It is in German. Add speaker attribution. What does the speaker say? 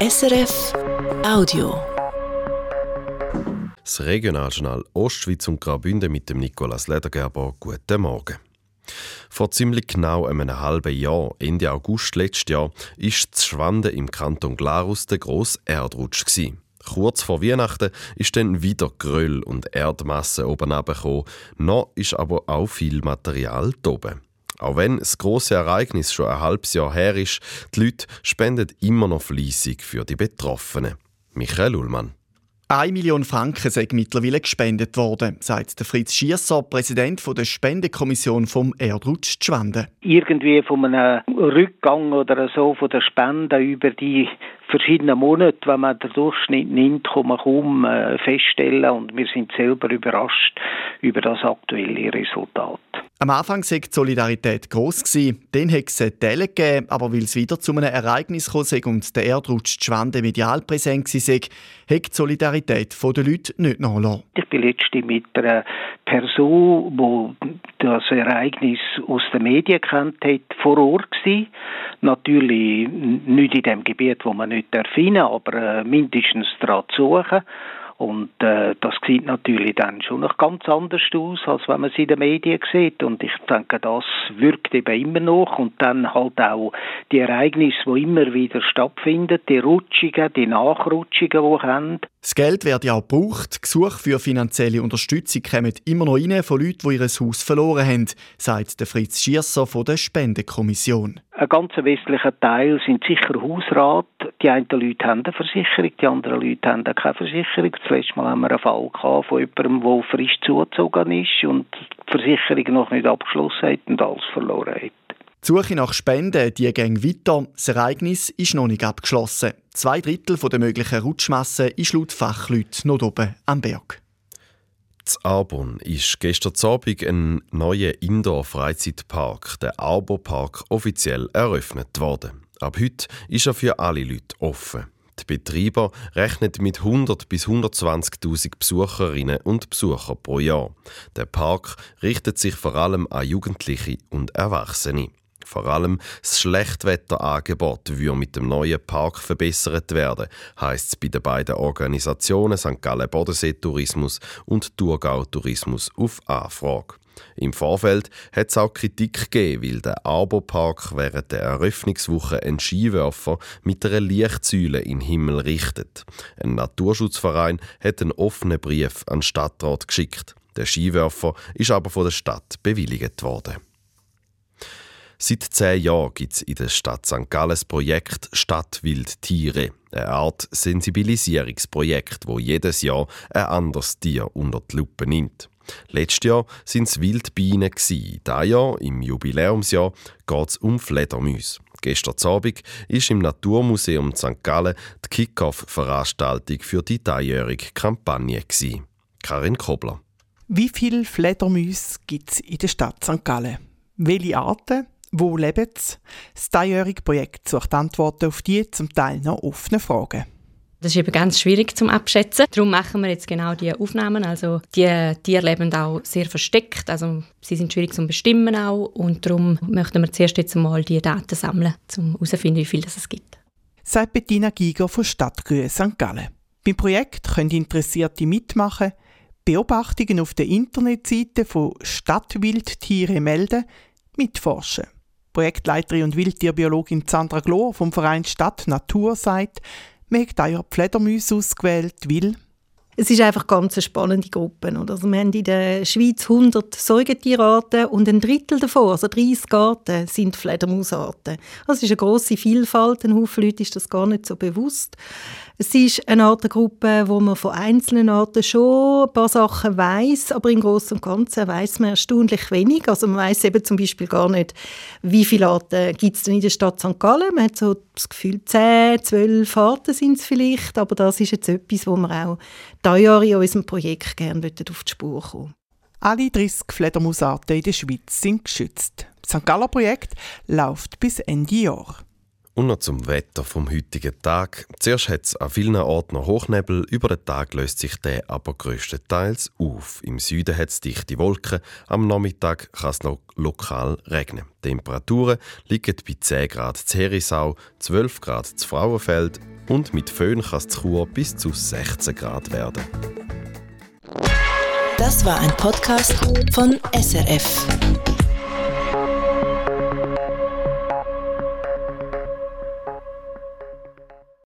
Speaker 1: SRF Audio.
Speaker 2: Das Regionaljournal Ostschweiz und Graubünden mit dem Nikolaus Ledergerber. Guten Morgen. Vor ziemlich genau einem halben Jahr, Ende August letztes Jahr, ist zu Schwanden im Kanton Glarus der grosse Erdrutsch. Gewesen. Kurz vor Weihnachten ist dann wieder Gröll und Erdmasse oben runtergekommen. Noch ist aber auch viel Material oben. Auch wenn das große Ereignis schon ein halbes Jahr her ist, die Leute spenden immer noch fleissig für die Betroffenen. Michael Ullmann.
Speaker 3: Eine Million Franken sind mittlerweile gespendet worden, sagt der Fritz Schiesser, Präsident der Spendekommission vom Erdrutsch Schwende.
Speaker 4: Irgendwie von einem Rückgang oder so von der Spende über die verschiedenen Monate, wenn man den Durchschnitt nimmt, kann man kaum äh, feststellen und wir sind selber überrascht über das aktuelle Resultat.
Speaker 3: Am Anfang war die Solidarität gross, dann hat es Teile gegeben, aber weil es wieder zu einem Ereignis kam und der Erdrutsch Schwande medial präsent war, hat die Solidarität der Leute nicht nachgelassen.
Speaker 4: Ich bin letztens mit einer Person, die das Ereignis aus den Medien kennt hat, vor Ort gewesen. Natürlich nicht in dem Gebiet, wo man nicht erfinden aber äh, mindestens daran zu suchen. Und äh, das sieht natürlich dann schon noch ganz anders aus, als wenn man es in den Medien sieht. Und ich denke, das wirkt eben immer noch. Und dann halt auch die Ereignisse, die immer wieder stattfinden, die Rutschungen, die Nachrutschungen, die wir haben.
Speaker 3: Das Geld wird ja auch gebraucht. Gesuche für finanzielle Unterstützung kommen immer noch rein von Leuten, die ihr Haus verloren haben, sagt Fritz Schiesser von der Spendekommission.
Speaker 4: Ein ganz wesentlicher Teil sind sicher Hausrat. Die einen Leute haben eine Versicherung, die anderen Leute haben keine Versicherung. Das letzte Mal haben wir einen Fall gehabt von jemandem, der frisch zugezogen ist und die Versicherung noch nicht abgeschlossen hat und alles verloren hat.
Speaker 3: Die Suche nach Spenden die ging weiter. Das Ereignis ist noch nicht abgeschlossen. Zwei Drittel der möglichen Rutschmassen ist laut Fachleuten noch oben am Berg.
Speaker 2: In Arbon ist gestern Abend ein neuer Indoor-Freizeitpark, der Arbor-Park, offiziell eröffnet worden. Ab heute ist er für alle Leute offen. Die Betreiber rechnen mit 100 bis 120.000 Besucherinnen und Besucher pro Jahr. Der Park richtet sich vor allem an Jugendliche und Erwachsene. Vor allem das Schlechtwetterangebot würde mit dem neuen Park verbessert werden, heisst es bei den beiden Organisationen St. Gallen Bodensee Tourismus und Thurgau Tourismus auf Anfrage. Im Vorfeld hat es auch Kritik gegeben, weil der Arbo-Park während der Eröffnungswoche einen Skiwerfer mit einer Lichtsäule in den Himmel richtet. Ein Naturschutzverein hat einen offenen Brief an den Stadtrat geschickt. Der Skiwerfer ist aber von der Stadt bewilligt worden. Seit zehn Jahren gibt es in der Stadt St. Gallen das Projekt Stadtwildtiere, eine Art Sensibilisierungsprojekt, wo jedes Jahr ein anderes Tier unter die Lupe nimmt. Letztes Jahr waren es Wildbienen. Dieses Jahr, im Jubiläumsjahr, geht es um Fledermäuse. Gestern Abend war im Naturmuseum St. Gallen die Kick-Off-Veranstaltung für die dreijährige Kampagne. Karin Kobler.
Speaker 5: Wie viele Fledermäuse gibt es in der Stadt St. Gallen? Welche Arten? Wo leben sie? Das dreijährige Projekt sucht Antworten auf die zum Teil noch offenen Fragen.
Speaker 6: Das ist eben ganz schwierig zum Abschätzen. Darum machen wir jetzt genau diese Aufnahmen. Also die Tiere leben auch sehr versteckt. Also sie sind schwierig zu bestimmen auch. Und darum möchten wir zuerst jetzt einmal die Daten sammeln, um herauszufinden, wie viel es gibt.
Speaker 5: Sagt Bettina Giger von Stadtgrün St. Gallen. Beim Projekt können Interessierte mitmachen, Beobachtungen auf der Internetseite von Stadtwildtiere melden, mitforschen. Projektleiterin und Wildtierbiologin Sandra Glor vom Verein Stadt Natur sagt, wir haben ja Fledermäuse ausgewählt, weil
Speaker 7: es ist einfach ganz eine spannende Gruppe. Oder? Also wir haben in der Schweiz 100 Säugetierarten und ein Drittel davon, also 30 Arten, sind Fledermausarten. Das ist eine grosse Vielfalt, ein Haufen Leute ist das gar nicht so bewusst. Es ist eine Artengruppe, wo man von einzelnen Arten schon ein paar Sachen weiß, aber im Großen und Ganzen weiß man erstaunlich wenig. Also man weiß eben zum Beispiel gar nicht, wie viele Arten gibt es denn in der Stadt St. Gallen. Man hat so das Gefühl, 10, 12 Arten sind es vielleicht, aber das ist jetzt etwas, wo wir auch Jahr in unserem Projekt gerne auf die Spur kommen
Speaker 5: Alle 30 Fledermausarten in der Schweiz sind geschützt. Das St. Galler Projekt läuft bis Ende Jahr.
Speaker 2: Und noch zum Wetter vom heutigen Tag. Zuerst hat es an vielen Orten noch Hochnebel, über den Tag löst sich der aber größtenteils auf. Im Süden hat es dichte Wolken, am Nachmittag kann es noch lokal regnen. Die Temperaturen liegen bei 10 Grad zu Herisau, 12 Grad zu Frauenfeld, und mit Föhn kann es Chur bis zu 16 Grad werden.
Speaker 1: Das war ein Podcast von SRF.